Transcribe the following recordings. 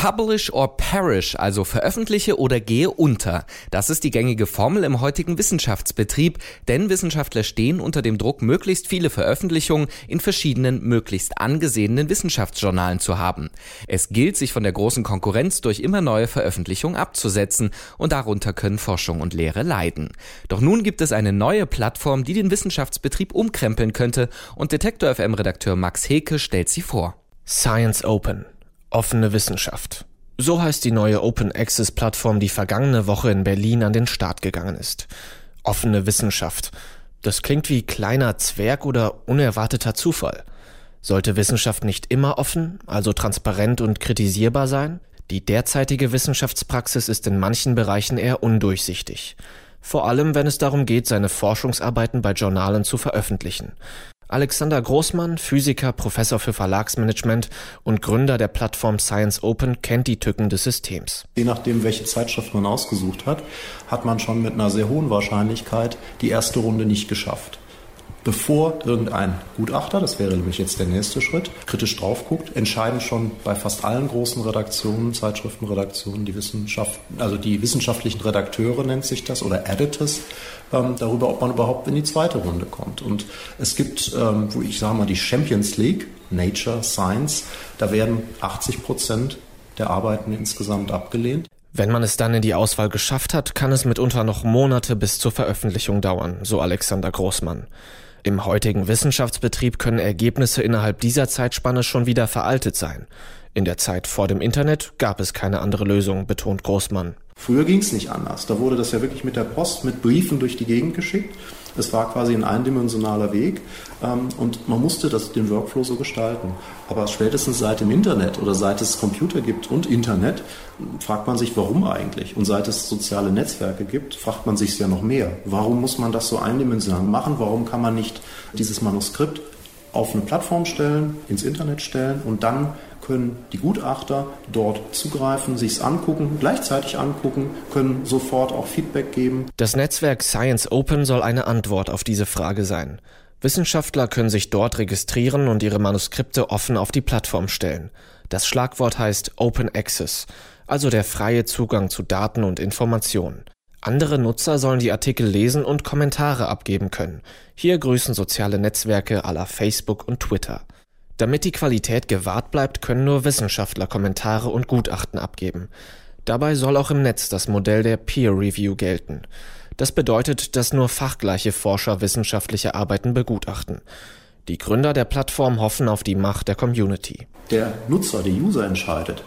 Publish or perish, also veröffentliche oder gehe unter. Das ist die gängige Formel im heutigen Wissenschaftsbetrieb, denn Wissenschaftler stehen unter dem Druck, möglichst viele Veröffentlichungen in verschiedenen, möglichst angesehenen Wissenschaftsjournalen zu haben. Es gilt, sich von der großen Konkurrenz durch immer neue Veröffentlichungen abzusetzen und darunter können Forschung und Lehre leiden. Doch nun gibt es eine neue Plattform, die den Wissenschaftsbetrieb umkrempeln könnte und Detektor FM Redakteur Max Heke stellt sie vor. Science Open Offene Wissenschaft. So heißt die neue Open Access Plattform, die vergangene Woche in Berlin an den Start gegangen ist. Offene Wissenschaft. Das klingt wie kleiner Zwerg oder unerwarteter Zufall. Sollte Wissenschaft nicht immer offen, also transparent und kritisierbar sein? Die derzeitige Wissenschaftspraxis ist in manchen Bereichen eher undurchsichtig. Vor allem, wenn es darum geht, seine Forschungsarbeiten bei Journalen zu veröffentlichen. Alexander Großmann, Physiker, Professor für Verlagsmanagement und Gründer der Plattform Science Open, kennt die Tücken des Systems. Je nachdem, welche Zeitschrift man ausgesucht hat, hat man schon mit einer sehr hohen Wahrscheinlichkeit die erste Runde nicht geschafft bevor irgendein Gutachter, das wäre nämlich jetzt der nächste Schritt, kritisch drauf guckt, entscheiden schon bei fast allen großen Redaktionen, Zeitschriftenredaktionen, die Wissenschaft, also die wissenschaftlichen Redakteure nennt sich das oder Editors, ähm, darüber, ob man überhaupt in die zweite Runde kommt. Und es gibt, ähm, wo ich sage mal, die Champions League, Nature, Science, da werden 80 Prozent der Arbeiten insgesamt abgelehnt. Wenn man es dann in die Auswahl geschafft hat, kann es mitunter noch Monate bis zur Veröffentlichung dauern, so Alexander Großmann. Im heutigen Wissenschaftsbetrieb können Ergebnisse innerhalb dieser Zeitspanne schon wieder veraltet sein. In der Zeit vor dem Internet gab es keine andere Lösung, betont Großmann. Früher ging es nicht anders. Da wurde das ja wirklich mit der Post, mit Briefen durch die Gegend geschickt. Es war quasi ein eindimensionaler Weg ähm, und man musste das, den Workflow so gestalten. Aber spätestens seit dem Internet oder seit es Computer gibt und Internet, fragt man sich, warum eigentlich? Und seit es soziale Netzwerke gibt, fragt man sich ja noch mehr. Warum muss man das so eindimensional machen? Warum kann man nicht dieses Manuskript auf eine Plattform stellen, ins Internet stellen und dann können die Gutachter dort zugreifen, sich es angucken, gleichzeitig angucken, können sofort auch Feedback geben. Das Netzwerk Science Open soll eine Antwort auf diese Frage sein. Wissenschaftler können sich dort registrieren und ihre Manuskripte offen auf die Plattform stellen. Das Schlagwort heißt Open Access, also der freie Zugang zu Daten und Informationen. Andere Nutzer sollen die Artikel lesen und Kommentare abgeben können. Hier grüßen soziale Netzwerke aller Facebook und Twitter. Damit die Qualität gewahrt bleibt, können nur Wissenschaftler Kommentare und Gutachten abgeben. Dabei soll auch im Netz das Modell der Peer Review gelten. Das bedeutet, dass nur fachgleiche Forscher wissenschaftliche Arbeiten begutachten. Die Gründer der Plattform hoffen auf die Macht der Community. Der Nutzer, der User entscheidet,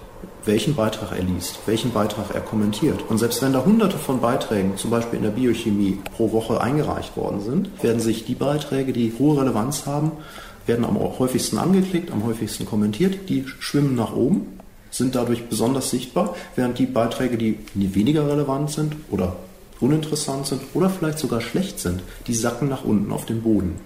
welchen Beitrag er liest, welchen Beitrag er kommentiert. Und selbst wenn da hunderte von Beiträgen, zum Beispiel in der Biochemie, pro Woche eingereicht worden sind, werden sich die Beiträge, die hohe Relevanz haben, werden am häufigsten angeklickt, am häufigsten kommentiert, die schwimmen nach oben, sind dadurch besonders sichtbar, während die Beiträge, die weniger relevant sind oder uninteressant sind oder vielleicht sogar schlecht sind, die sacken nach unten auf den Boden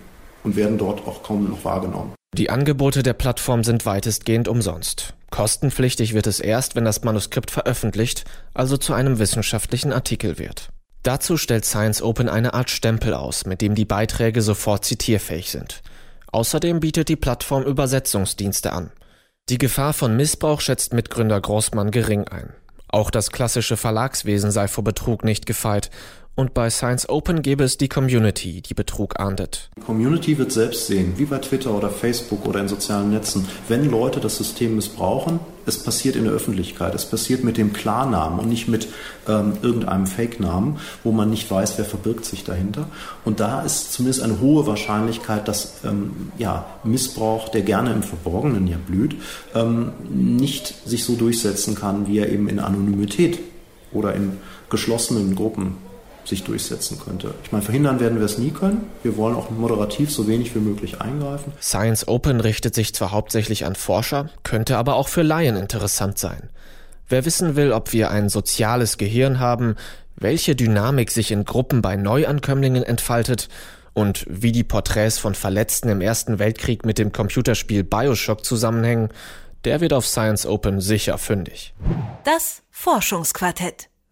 und werden dort auch kaum noch wahrgenommen. Die Angebote der Plattform sind weitestgehend umsonst. Kostenpflichtig wird es erst, wenn das Manuskript veröffentlicht, also zu einem wissenschaftlichen Artikel wird. Dazu stellt Science Open eine Art Stempel aus, mit dem die Beiträge sofort zitierfähig sind. Außerdem bietet die Plattform Übersetzungsdienste an. Die Gefahr von Missbrauch schätzt Mitgründer Großmann gering ein. Auch das klassische Verlagswesen sei vor Betrug nicht gefeit und bei Science Open gäbe es die Community, die Betrug ahndet. Die Community wird selbst sehen, wie bei Twitter oder Facebook oder in sozialen Netzen, wenn Leute das System missbrauchen, es passiert in der Öffentlichkeit, es passiert mit dem Klarnamen und nicht mit ähm, irgendeinem Fake-Namen, wo man nicht weiß, wer verbirgt sich dahinter. Und da ist zumindest eine hohe Wahrscheinlichkeit, dass ähm, ja, Missbrauch, der gerne im Verborgenen ja blüht, ähm, nicht sich so durchsetzen kann, wie er eben in Anonymität oder in geschlossenen Gruppen sich durchsetzen könnte. Ich meine, verhindern werden wir es nie können. Wir wollen auch moderativ so wenig wie möglich eingreifen. Science Open richtet sich zwar hauptsächlich an Forscher, könnte aber auch für Laien interessant sein. Wer wissen will, ob wir ein soziales Gehirn haben, welche Dynamik sich in Gruppen bei Neuankömmlingen entfaltet und wie die Porträts von Verletzten im Ersten Weltkrieg mit dem Computerspiel Bioshock zusammenhängen, der wird auf Science Open sicher fündig. Das Forschungsquartett.